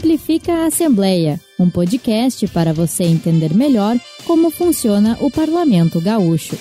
Simplifica a Assembleia, um podcast para você entender melhor como funciona o Parlamento Gaúcho.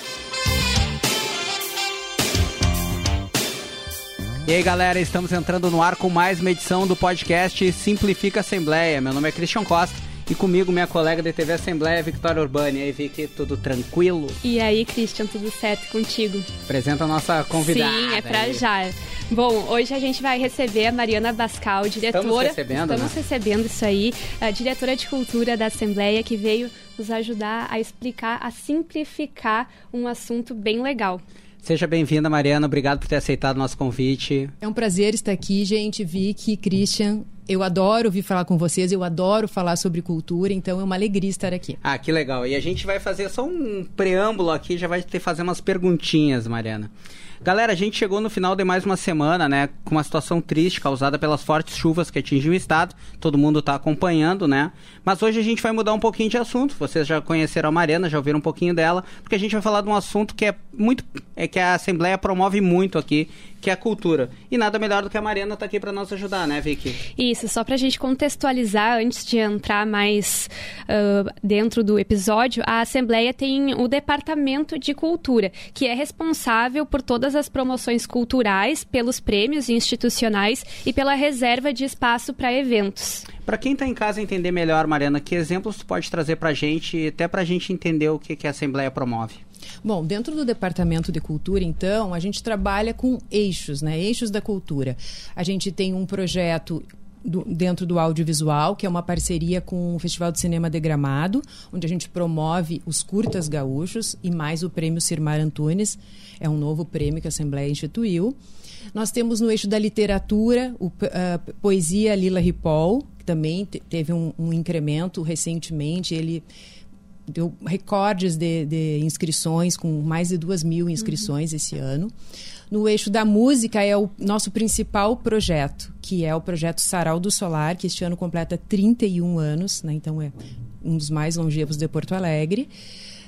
E aí galera, estamos entrando no ar com mais uma edição do podcast Simplifica a Assembleia. Meu nome é Christian Costa e comigo, minha colega da TV Assembleia, Victoria Urbani. E aí, Vicky, tudo tranquilo? E aí, Christian, tudo certo contigo? Apresenta a nossa convidada. Sim, é pra aí. já. Bom, hoje a gente vai receber a Mariana Bascal, diretora. Estamos recebendo, Estamos né? recebendo isso aí, a diretora de cultura da Assembleia, que veio nos ajudar a explicar, a simplificar um assunto bem legal. Seja bem-vinda, Mariana. Obrigado por ter aceitado o nosso convite. É um prazer estar aqui, gente. Vicky, Christian, eu adoro vir falar com vocês, eu adoro falar sobre cultura, então é uma alegria estar aqui. Ah, que legal. E a gente vai fazer só um preâmbulo aqui, já vai ter fazer umas perguntinhas, Mariana. Galera, a gente chegou no final de mais uma semana, né, com uma situação triste causada pelas fortes chuvas que atingiu o estado. Todo mundo está acompanhando, né? Mas hoje a gente vai mudar um pouquinho de assunto. Vocês já conheceram a Mariana, já ouviram um pouquinho dela, porque a gente vai falar de um assunto que é muito é que a Assembleia promove muito aqui, que é a cultura. E nada melhor do que a Mariana estar tá aqui para nos ajudar, né, Vicky? Isso, só para a gente contextualizar, antes de entrar mais uh, dentro do episódio, a Assembleia tem o Departamento de Cultura, que é responsável por todas as promoções culturais, pelos prêmios institucionais e pela reserva de espaço para eventos. Para quem está em casa entender melhor, Mariana, que exemplos tu pode trazer para a gente, até para a gente entender o que, que a Assembleia promove? Bom, dentro do Departamento de Cultura, então, a gente trabalha com eixos, né? Eixos da cultura. A gente tem um projeto do, dentro do audiovisual, que é uma parceria com o Festival de Cinema de Gramado, onde a gente promove os curtas gaúchos e mais o prêmio Sirmar Antunes, é um novo prêmio que a Assembleia instituiu. Nós temos no eixo da literatura o, a poesia Lila Ripoll, que também teve um, um incremento recentemente. Ele deu recordes de, de, inscrições, com mais de duas mil inscrições uhum. esse ano. No eixo da música é o nosso principal projeto, que é o projeto Sarau do Solar, que este ano completa 31 anos, né? então é um dos mais longevos de Porto Alegre.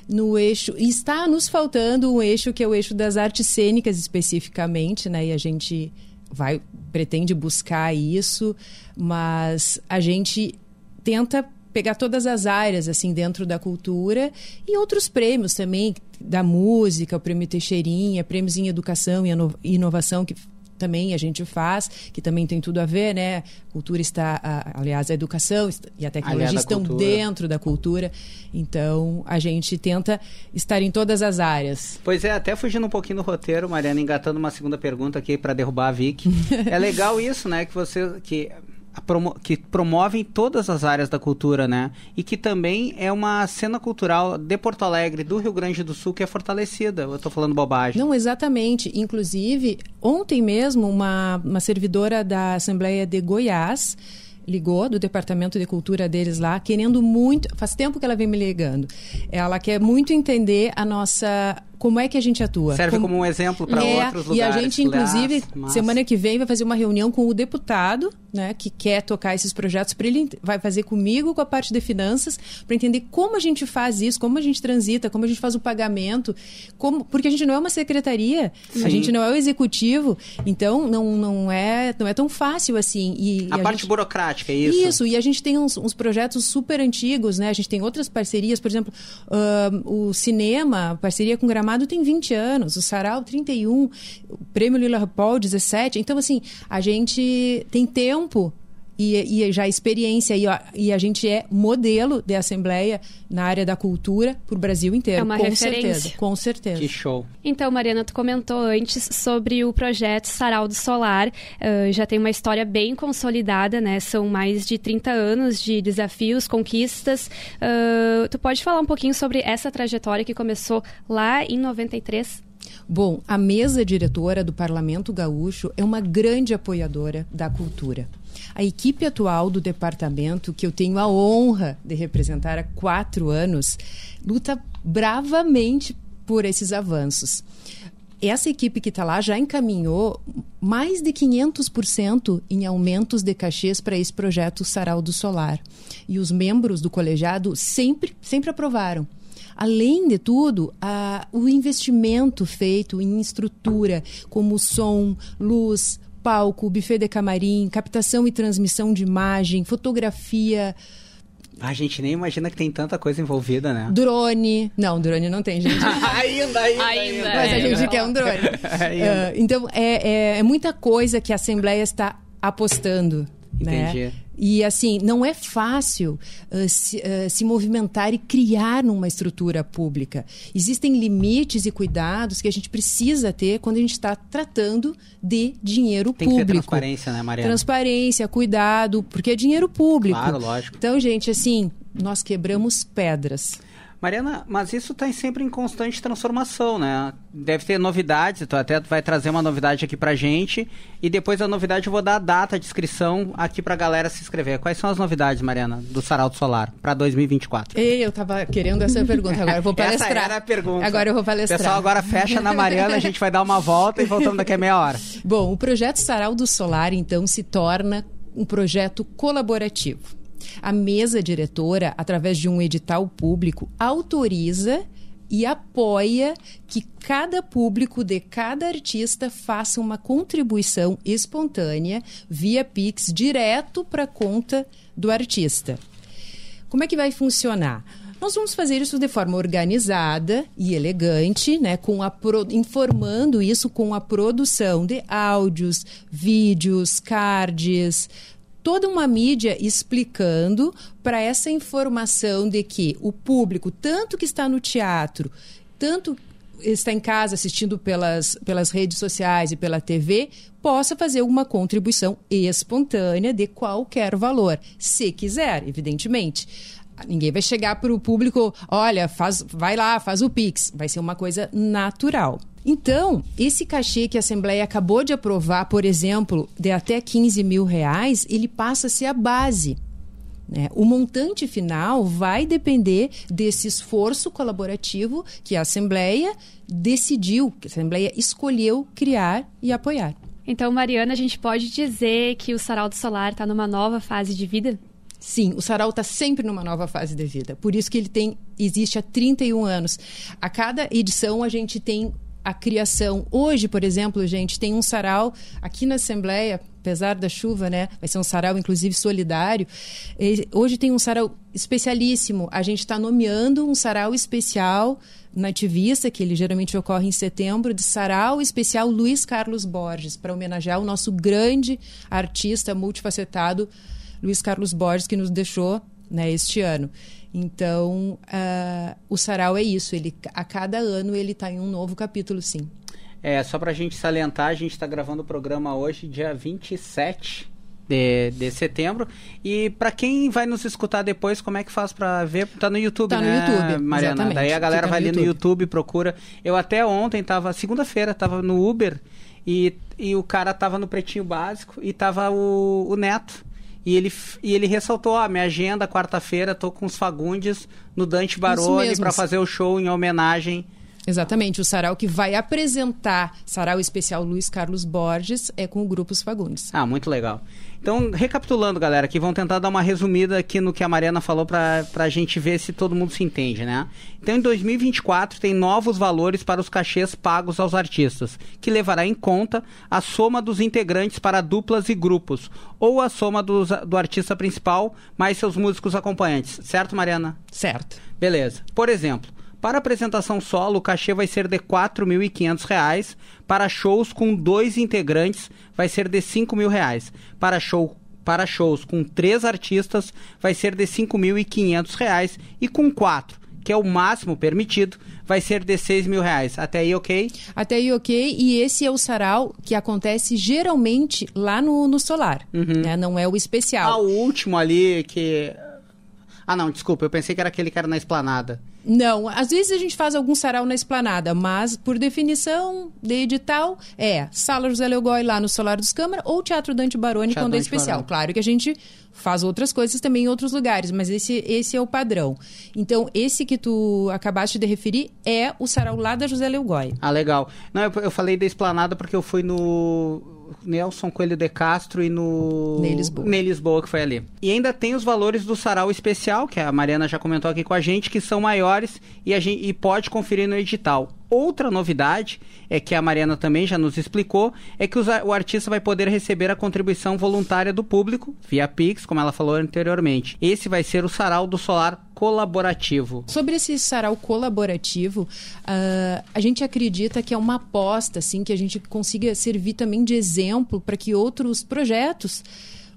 No eixo, e está nos faltando um eixo que é o eixo das artes cênicas especificamente, né? E a gente vai pretende buscar isso, mas a gente tenta pegar todas as áreas assim dentro da cultura e outros prêmios também da música, o prêmio Teixeirinha, prêmios em educação e inovação que também a gente faz, que também tem tudo a ver, né? Cultura está, a, aliás, a educação e a tecnologia estão dentro da cultura. Então, a gente tenta estar em todas as áreas. Pois é, até fugindo um pouquinho do roteiro, Mariana, engatando uma segunda pergunta aqui para derrubar a Vic. é legal isso, né? Que você que que promovem todas as áreas da cultura, né? E que também é uma cena cultural de Porto Alegre, do Rio Grande do Sul, que é fortalecida. Eu estou falando bobagem. Não, exatamente. Inclusive, ontem mesmo, uma, uma servidora da Assembleia de Goiás ligou do departamento de cultura deles lá, querendo muito. Faz tempo que ela vem me ligando. Ela quer muito entender a nossa como é que a gente atua. Serve como, como um exemplo para é, outros lugares. E a gente, inclusive, semana que vem vai fazer uma reunião com o deputado, né, que quer tocar esses projetos para ele vai fazer comigo com a parte de finanças para entender como a gente faz isso, como a gente transita, como a gente faz o pagamento, como porque a gente não é uma secretaria, Sim. a gente não é o executivo, então não, não é não é tão fácil assim. E, a, e a parte gente... burocrática, é isso. Isso. E a gente tem uns, uns, projetos super antigos, né? A gente tem outras parcerias, por exemplo, uh, o cinema, parceria com Gramado Gramado tem 20 anos, o Sarau 31, o Prêmio Lila Paul 17. Então, assim, a gente tem tempo e, e já experiência e, e, a gente é modelo de assembleia na área da cultura para o Brasil inteiro. É uma com referência. certeza, com certeza. Que show. Então, Mariana, tu comentou antes sobre o projeto Sarau do Solar. Uh, já tem uma história bem consolidada, né? São mais de 30 anos de desafios, conquistas. Uh, tu pode falar um pouquinho sobre essa trajetória que começou lá em 93? Bom, a mesa diretora do Parlamento Gaúcho é uma grande apoiadora da cultura. A equipe atual do departamento, que eu tenho a honra de representar há quatro anos, luta bravamente por esses avanços. Essa equipe que está lá já encaminhou mais de 500% em aumentos de cachês para esse projeto Sarau do Solar. E os membros do colegiado sempre, sempre aprovaram. Além de tudo, a, o investimento feito em estrutura, como som, luz, palco, buffet de camarim, captação e transmissão de imagem, fotografia, a gente nem imagina que tem tanta coisa envolvida, né? Drone. Não, drone não tem, gente. ainda, ainda, ainda. Mas a gente quer um drone. uh, então, é, é, é, muita coisa que a Assembleia está apostando. Né? Entendi. Né? E assim, não é fácil uh, se, uh, se, movimentar e criar numa estrutura pública. Existem limites e cuidados que a gente precisa ter quando a gente está tratando de dinheiro Tem público. Tem que ter transparência, né, Mariana? Transparência, cuidado, porque é dinheiro público. Claro, lógico. Então, gente, assim, nós quebramos pedras. Mariana, mas isso está sempre em constante transformação, né? Deve ter novidades, tu até vai trazer uma novidade aqui pra gente e depois da novidade eu vou dar a data de inscrição aqui pra galera se inscrever. Quais são as novidades, Mariana, do Saralto Solar para 2024? Ei, eu tava querendo essa pergunta, agora eu vou palestrar. essa era a pergunta. Agora eu vou palestrar. Pessoal, agora fecha na Mariana, a gente vai dar uma volta e voltamos daqui a meia hora. Bom, o projeto Saraldo Solar então se torna um projeto colaborativo. A mesa diretora, através de um edital público, autoriza e apoia que cada público de cada artista faça uma contribuição espontânea via Pix direto para a conta do artista. Como é que vai funcionar? Nós vamos fazer isso de forma organizada e elegante, né, com a pro... informando isso com a produção de áudios, vídeos, cards, toda uma mídia explicando para essa informação de que o público, tanto que está no teatro, tanto está em casa assistindo pelas, pelas redes sociais e pela TV, possa fazer uma contribuição espontânea de qualquer valor, se quiser, evidentemente. Ninguém vai chegar para o público, olha, faz, vai lá, faz o Pix. Vai ser uma coisa natural. Então, esse cachê que a Assembleia acabou de aprovar, por exemplo, de até 15 mil reais, ele passa a ser a base. Né? O montante final vai depender desse esforço colaborativo que a Assembleia decidiu, que a Assembleia escolheu criar e apoiar. Então, Mariana, a gente pode dizer que o Sarau do Solar está numa nova fase de vida? Sim, o sarau está sempre numa nova fase de vida. Por isso que ele tem existe há 31 anos. A cada edição a gente tem a criação. Hoje, por exemplo, gente, tem um sarau aqui na Assembleia, apesar da chuva, né? Vai ser um sarau, inclusive, solidário. Hoje tem um sarau especialíssimo. A gente está nomeando um sarau especial nativista, que ele geralmente ocorre em setembro, de sarau especial Luiz Carlos Borges, para homenagear o nosso grande artista multifacetado, Luiz Carlos Borges, que nos deixou né, este ano. Então, uh, o sarau é isso. Ele, a cada ano ele está em um novo capítulo, sim. É, só para a gente salientar, a gente está gravando o programa hoje, dia 27 de, de setembro. E para quem vai nos escutar depois, como é que faz para ver? Tá no YouTube, tá né, no YouTube, Mariana? Exatamente. Daí a galera Fica vai no ali no YouTube, procura. Eu até ontem tava, segunda-feira, tava no Uber e, e o cara tava no Pretinho Básico e tava o, o Neto. E ele, e ele ressaltou: a ah, minha agenda, quarta-feira, tô com os Fagundes no Dante Baroni para fazer o show em homenagem. Exatamente, o sarau que vai apresentar Sarau Especial Luiz Carlos Borges é com o Grupo Os Fagundes. Ah, muito legal. Então, recapitulando, galera, aqui vamos tentar dar uma resumida aqui no que a Mariana falou para a gente ver se todo mundo se entende, né? Então, em 2024 tem novos valores para os cachês pagos aos artistas, que levará em conta a soma dos integrantes para duplas e grupos, ou a soma dos, do artista principal mais seus músicos acompanhantes, certo, Mariana? Certo. Beleza. Por exemplo, para apresentação solo, o cachê vai ser de R$ 4.500. Para shows com dois integrantes, vai ser de R$ 5.000. Para, show, para shows com três artistas, vai ser de R$ 5.500. E com quatro, que é o máximo permitido, vai ser de R$ mil reais. Até aí, ok? Até aí, ok. E esse é o sarau que acontece geralmente lá no, no Solar. Uhum. Né? Não é o especial. Ah, o último ali que... Ah, não, desculpa. Eu pensei que era aquele que era na esplanada. Não, às vezes a gente faz algum sarau na esplanada, mas por definição de edital é Sala José Leogói lá no Solar dos Câmara ou Teatro Dante Baroni Teatro quando é especial. Baroni. Claro que a gente faz outras coisas também em outros lugares, mas esse, esse é o padrão. Então, esse que tu acabaste de referir é o sarau lá da José Leogói. Ah, legal. Não, eu, eu falei da esplanada porque eu fui no Nelson Coelho de Castro e no Ney Lisboa. Ney Lisboa, que foi ali. E ainda tem os valores do sarau especial, que a Mariana já comentou aqui com a gente, que são maiores e, a gente, e pode conferir no edital. Outra novidade é que a Mariana também já nos explicou, é que os o artista vai poder receber a contribuição voluntária do público, via Pix, como ela falou anteriormente. Esse vai ser o sarau do solar colaborativo. Sobre esse sarau colaborativo, ah, a gente acredita que é uma aposta, assim, que a gente consiga servir também de exemplo para que outros projetos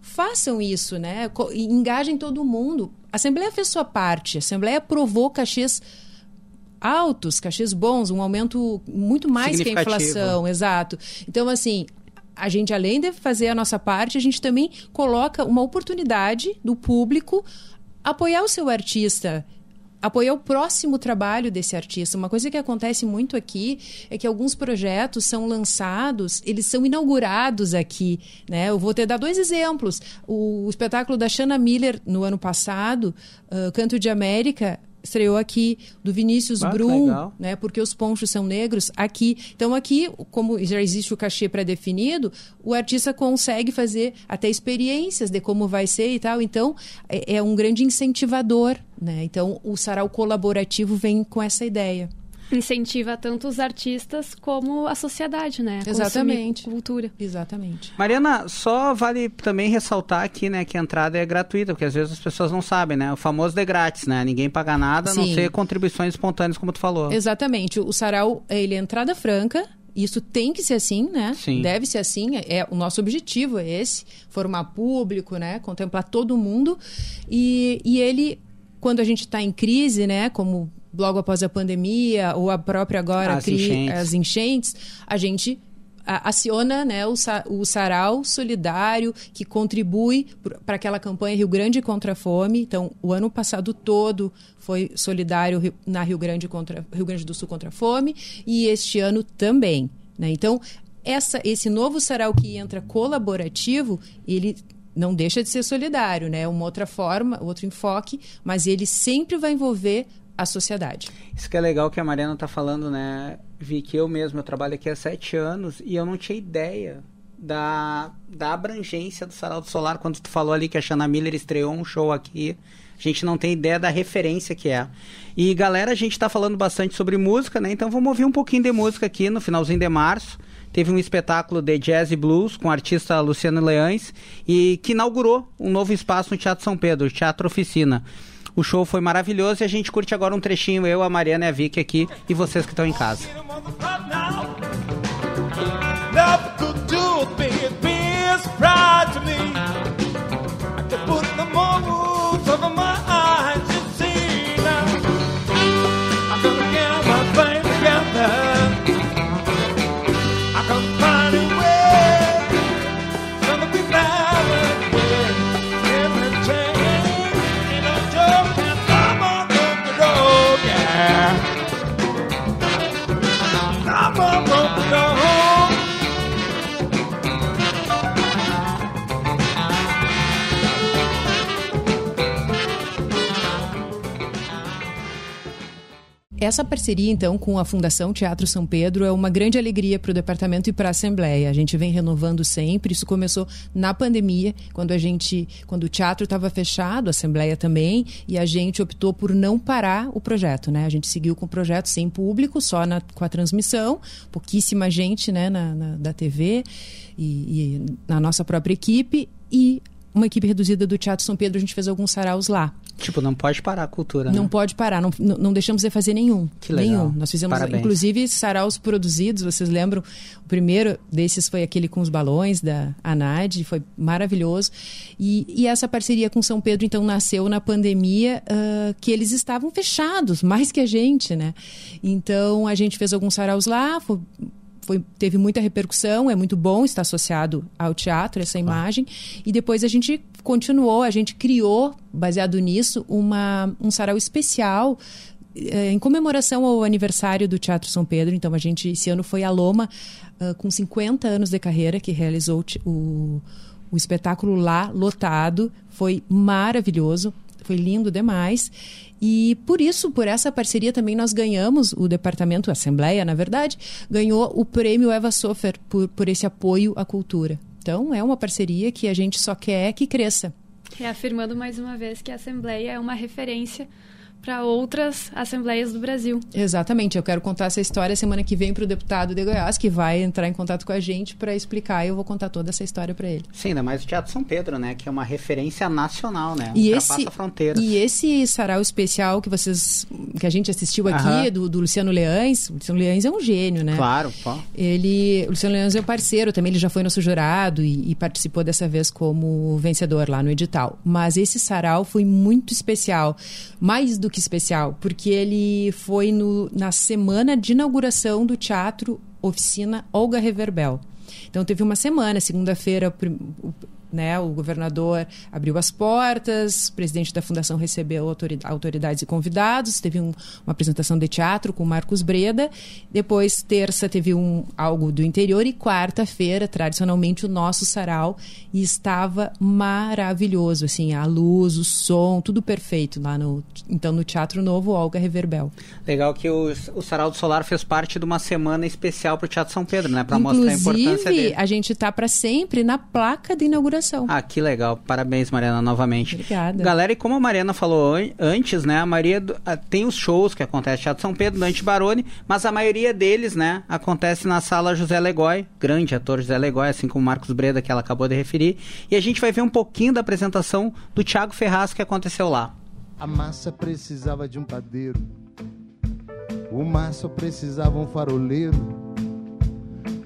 façam isso, né? Engajem todo mundo. A Assembleia fez sua parte, a Assembleia aprovou cachês altos, cachês bons, um aumento muito mais que a inflação, exato. Então, assim, a gente, além de fazer a nossa parte, a gente também coloca uma oportunidade do público apoiar o seu artista. Apoiar o próximo trabalho desse artista. Uma coisa que acontece muito aqui é que alguns projetos são lançados, eles são inaugurados aqui. Né? Eu vou te dar dois exemplos. O, espetáculo da Shanna Miller, no ano passado, ah, Canto de América, estreou aqui, do Vinícius Ah, Brum, né? Porque os ponchos são negros aqui. Então aqui, como já existe o cachê pré-definido, o artista consegue fazer até experiências de como vai ser e tal. Então é, é um grande incentivador, né? Então o sarau colaborativo vem com essa ideia. Incentiva tanto os artistas como a sociedade, né? a Exatamente. Cultura. Exatamente. Mariana, só vale também ressaltar aqui, né, que a entrada é gratuita, porque às vezes as pessoas não sabem, né? O famoso de grátis, né? Ninguém paga nada, a não Sim. ser contribuições espontâneas, como tu falou. Exatamente. O sarau, ele é entrada franca. Isso tem que ser assim, né? Sim. Deve ser assim. É o nosso objetivo é esse, formar público, né? Contemplar todo mundo. E, e ele, quando a gente está em crise, né? Como logo após a pandemia ou a própria agora As cri- enchentes. as enchentes, a gente aciona né, o, sa- o sarau solidário que contribui para aquela campanha Rio Grande contra a Fome. Então, o ano passado todo foi solidário Rio- na Rio Grande, contra, Rio Grande do Sul contra a Fome e este ano também. né? Então, essa, esse novo sarau que entra colaborativo, ele não deixa de ser solidário, né? É uma outra forma, outro enfoque, mas ele sempre vai envolver a sociedade. Isso que é legal que a Mariana tá falando, né? Vi que eu mesmo, eu trabalho aqui há sete anos e eu não tinha ideia da, da abrangência do Sarau do Solar. Quando tu falou ali que a Shanna Miller estreou um show aqui, a gente não tem ideia da referência que é. E galera, a gente tá falando bastante sobre música, né? Então vamos ouvir um pouquinho de música aqui no finalzinho de março. Teve um espetáculo de jazz e blues com o artista Luciano Leães e que inaugurou um novo espaço no Teatro São Pedro, Teatro Oficina. O show foi maravilhoso e a gente curte agora um trechinho, eu, a Mariana e a Vicky aqui e vocês que estão em casa. Do. Essa parceria, então, com a Fundação Teatro São Pedro é uma grande alegria para o departamento e para a Assembleia. A gente vem renovando sempre. Isso começou na pandemia, quando a gente, quando o teatro estava fechado, a Assembleia também, e a gente optou por não parar o projeto, né? A gente seguiu com o projeto sem público, só na, com a transmissão, pouquíssima gente, né, na, na- da TV e, e na nossa própria equipe uma equipe reduzida do Teatro São Pedro. A gente fez alguns saraus lá. Tipo, não pode parar a cultura, Não né? pode parar, não, não não deixamos de fazer nenhum. Que legal. Nenhum. Nós fizemos, Parabéns. inclusive, saraus produzidos, vocês lembram? O primeiro desses foi aquele com os balões da ANAD, foi maravilhoso. E, e essa parceria com São Pedro, então, nasceu na pandemia, ah, que eles estavam fechados, mais que a gente, né? Então, a gente fez alguns saraus lá, foi, foi- teve muita repercussão, é muito bom estar associado ao teatro, essa imagem. E depois a gente continuou, a gente criou, baseado nisso, uma, um sarau especial eh, em comemoração ao aniversário do Teatro São Pedro. Então, a gente, esse ano foi a Loma, ah, com 50 anos de carreira, que realizou o, o espetáculo lá, lotado. Foi maravilhoso. Foi lindo demais. E por isso, por essa parceria também nós ganhamos, o departamento, a Assembleia, na verdade, ganhou o prêmio Eva Sofer por, por esse apoio à cultura. Então, é uma parceria que a gente só quer que cresça. Reafirmando mais uma vez que a Assembleia é uma referência para outras assembleias do Brasil. Exatamente. Eu quero contar essa história semana que vem para o deputado de Goiás, que vai entrar em contato com a gente para explicar. E eu vou contar toda essa história para ele. Sim, ainda mais o Teatro São Pedro, né? Que é uma referência nacional, né? E esse, fronteiras. e esse sarau especial que vocês que a gente assistiu aqui, Aham. do, do Luciano Leães, o Luciano Leães é um gênio, né? Claro, pô. Ele, o Luciano Leães é parceiro também, ele já foi nosso jurado e, e participou dessa vez como vencedor lá no edital. Mas esse sarau foi muito especial, mais do que especial, porque ele foi no, na semana de inauguração do teatro Oficina Olga Reverbel. Então teve uma semana, segunda-feira, né, o governador abriu as portas, o presidente da fundação recebeu autori- autoridades e convidados, teve um- uma apresentação de teatro com Marcos Breda, depois terça teve um algo do interior e quarta-feira, tradicionalmente o nosso sarau e estava maravilhoso, assim, a luz, o som, tudo perfeito lá no então no Teatro Novo Olga Reverbel. Legal que o, o Sarau do Solar fez parte de uma semana especial pro Teatro São Pedro, né? Pra mostrar a importância dele. a gente tá para sempre na placa de inauguração. Ah, que legal. Parabéns, Mariana, novamente. Obrigada. Galera, e como a Mariana falou an- antes, né? A do- ah, tem os shows que acontecem no Teatro São Pedro, Dante Baroni, mas a maioria deles, né, acontece na sala José Legói, grande ator José Legói, assim como o Marcos Breda, que ela acabou de referir. E a gente vai ver um pouquinho da apresentação do Thiago Ferraz que aconteceu lá. A massa precisava de um padeiro. O mar só precisava um faroleiro.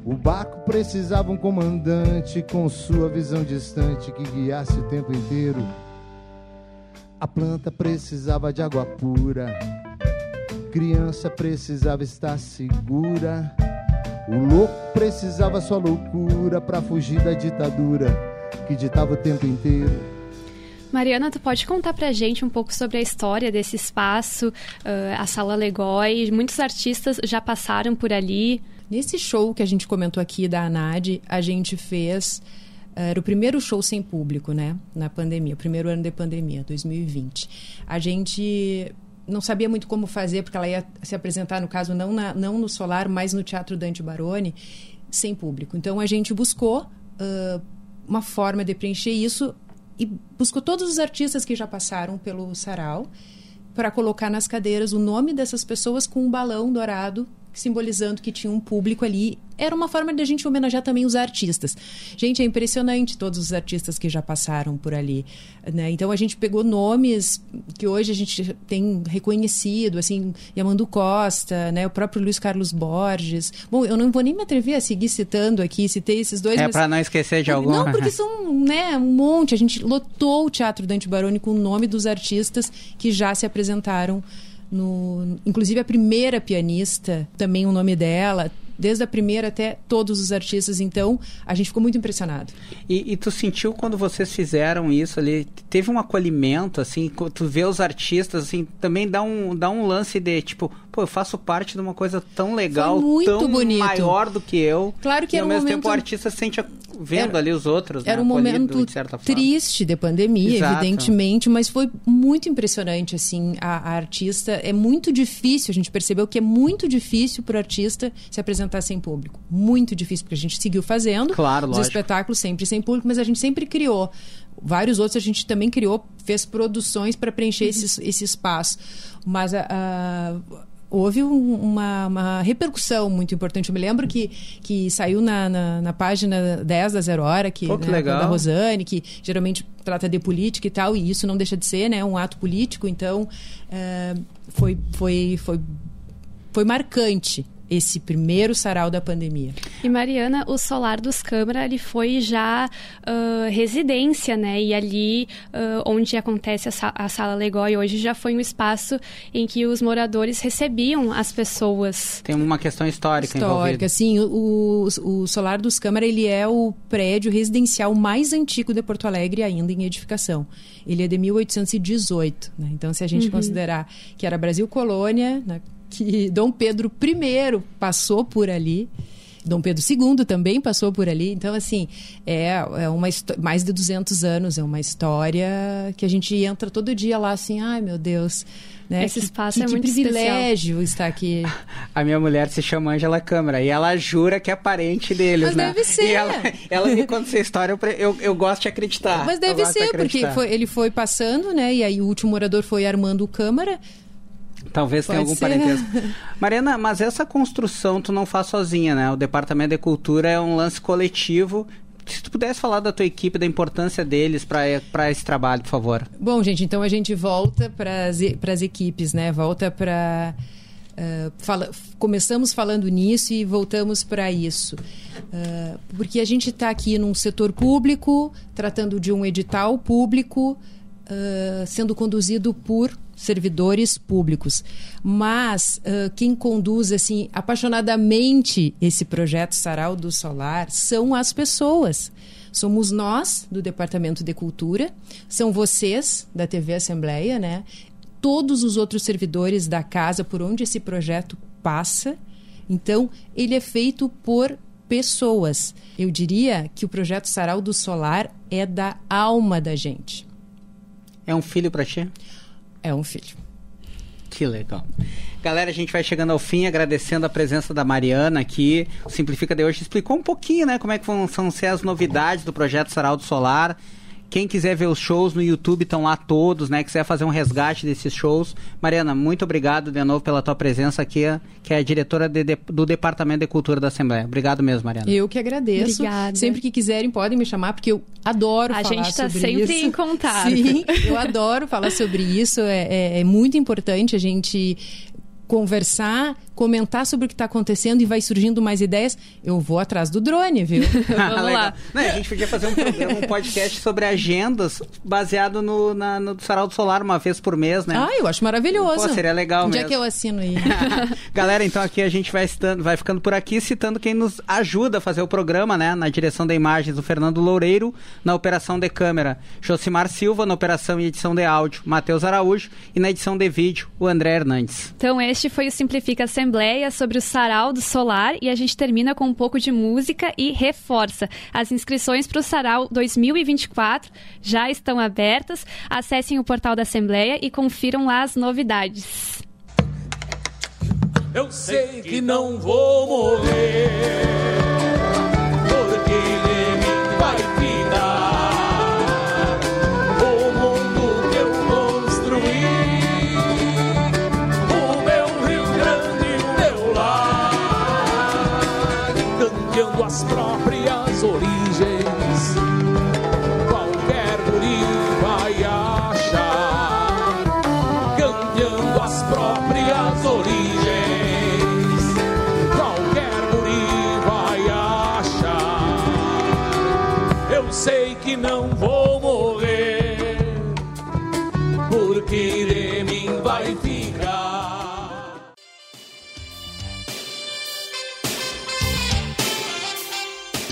O barco precisava um comandante com sua visão distante que guiasse o tempo inteiro. A planta precisava de água pura. Criança precisava estar segura. O louco precisava só loucura para fugir da ditadura que ditava o tempo inteiro. Mariana, tu pode contar pra gente um pouco sobre a história desse espaço, ah, a Sala Legói? Muitos artistas já passaram por ali. Nesse show que a gente comentou aqui da ANAD, a gente fez. eh, Era o primeiro show sem público, né? Na pandemia, o primeiro ano de pandemia, 2020. A gente não sabia muito como fazer, porque ela ia se apresentar, no caso, não, na- não no Solar, mas no Teatro Dante Baroni, sem público. Então a gente buscou ah, uma forma de preencher isso e buscou todos os artistas que já passaram pelo sarau para colocar nas cadeiras o nome dessas pessoas com um balão dourado simbolizando que tinha um público ali. Era uma forma de a gente homenagear também os artistas. Gente, é impressionante todos os artistas que já passaram por ali. Né? Então a gente pegou nomes que hoje a gente tem reconhecido, assim, Yamandu Costa, né? o próprio Luiz Carlos Borges. Bom, eu não vou nem me atrever a seguir citando aqui, citei esses dois. É mas- pra não esquecer de algum. não, porque são né, um monte. A gente lotou o Teatro Dante Baroni com o nome dos artistas que já se apresentaram. No, inclusive a primeira pianista, também o nome dela, desde a primeira até todos os artistas. Então, a gente ficou muito impressionado. E, e tu sentiu quando vocês fizeram isso ali, teve um acolhimento, assim, tu vê os artistas, assim, também dá um, dá um lance de, tipo, pô, eu faço parte de uma coisa tão legal, muito tão bonito. maior do que eu. Claro que e era ao um mesmo momento- tempo o artista se sente vendo Era- ali os outros, Era né, um acolhido, momento triste de pandemia, Exato. evidentemente, mas foi muito impressionante, assim, a, a artista. É muito difícil, a gente percebeu que é muito difícil para o artista se apresentar sem público. Muito difícil, porque a gente seguiu fazendo Claro, os lógico. espetáculos sempre sem público, mas a gente sempre criou. Vários outros a gente também criou, fez produções para preencher Uhum. esse, esse espaço. Mas a- a- houve um- uma, uma repercussão muito importante. Eu me lembro que, que saiu na, na, na página 10 da Zero Hora, que, Pô, que né, da Rosane, que geralmente trata de política e tal, e isso não deixa de ser né, um ato político. Então, eh, foi, foi, foi, foi marcante esse primeiro sarau da pandemia. E Mariana, o Solar dos Câmara, ele foi já ah, residência, né? E ali ah, onde acontece a, sa- a Sala Legói hoje já foi um espaço em que os moradores recebiam as pessoas. Tem uma questão histórica, histórica. envolvida. Sim, o, o, o Solar dos Câmara ele é o prédio residencial mais antigo de Porto Alegre ainda em edificação. Ele é de 1818. Né? Então, se a gente considerar que era Brasil Colônia, né? Que Dom Pedro I passou por ali. Dom Pedro II também passou por ali. Então, assim, é, é uma mais de 200 anos, é uma história que a gente entra todo dia lá assim, ai meu Deus. Né? Esse Que- espaço que, é que muito privilégio estar aqui. A minha mulher se chama Angela Câmara e ela jura que é parente deles, Mas né? deve ser. E ela, ela me conta essa história, eu, eu, eu gosto de acreditar. Mas deve de ser, porque foi- ele foi passando, né? E aí o último morador foi Armando Câmara. Talvez tenha Pode algum ser. parentesco. Mariana, mas essa construção tu não faz sozinha, né? O Departamento de Cultura é um lance coletivo. Se tu pudesse falar da tua equipe, da importância deles para esse trabalho, por favor. Bom, gente, então a gente volta para as equipes, né? Volta para. fala, começamos falando nisso e voltamos para isso. Ah, porque a gente está aqui num setor público, tratando de um edital público, ah, sendo conduzido por servidores públicos. Mas ah, quem conduz assim apaixonadamente esse projeto Sarau do Solar são as pessoas. Somos nós do Departamento de Cultura, são vocês da TV Assembleia, né? Todos os outros servidores da casa por onde esse projeto passa. Então, ele é feito por pessoas. Eu diria que o projeto Sarau do Solar é da alma da gente. É um filho para ti? É um filho. Que legal. Galera, a gente vai chegando ao fim, agradecendo a presença da Mariana aqui. O Simplifica de hoje explicou um pouquinho, né, como é que vão, ser as novidades do projeto Saraldo Solar. Quem quiser ver os shows no YouTube estão lá todos, né? Quiser fazer um resgate desses shows. Mariana, muito obrigado de novo pela tua presença aqui, que é a diretora de- de- do Departamento de Cultura da Assembleia. Obrigado mesmo, Mariana. Eu que agradeço. Obrigada. Sempre que quiserem, podem me chamar, porque eu adoro A falar gente tá sobre sempre isso. em contato. Sim, eu adoro falar sobre isso. É, é- é muito importante a gente conversar, comentar sobre o que está acontecendo e vai surgindo mais ideias. Eu vou atrás do drone, viu? Vamos Legal. lá. Não, a gente podia fazer um programa, um podcast sobre agendas baseado no, na, no Saraldo Solar uma vez por mês, né? Ah, eu acho maravilhoso. Pô, seria legal Onde é mesmo. que eu assino aí? Galera, então aqui a gente vai, citando- vai ficando por aqui citando quem nos ajuda a fazer o programa, né? Na direção de imagens, o Fernando Loureiro, na operação de câmera, Josimar Silva, na operação e edição de áudio, Matheus Araújo, e na edição de vídeo, o André Hernandes. Então, este foi o Simplifica Assembleia sobre o Sarau do Solar e a gente termina com um pouco de música e reforça. As inscrições para o Sarau 2024 já estão abertas. Acessem o portal da Assembleia e confiram lá as novidades. Eu sei que não vou morrer, porque mim vai próprias origens. Qualquer guri vai achar campeando as próprias origens. Qualquer guri vai achar. Eu sei que não vou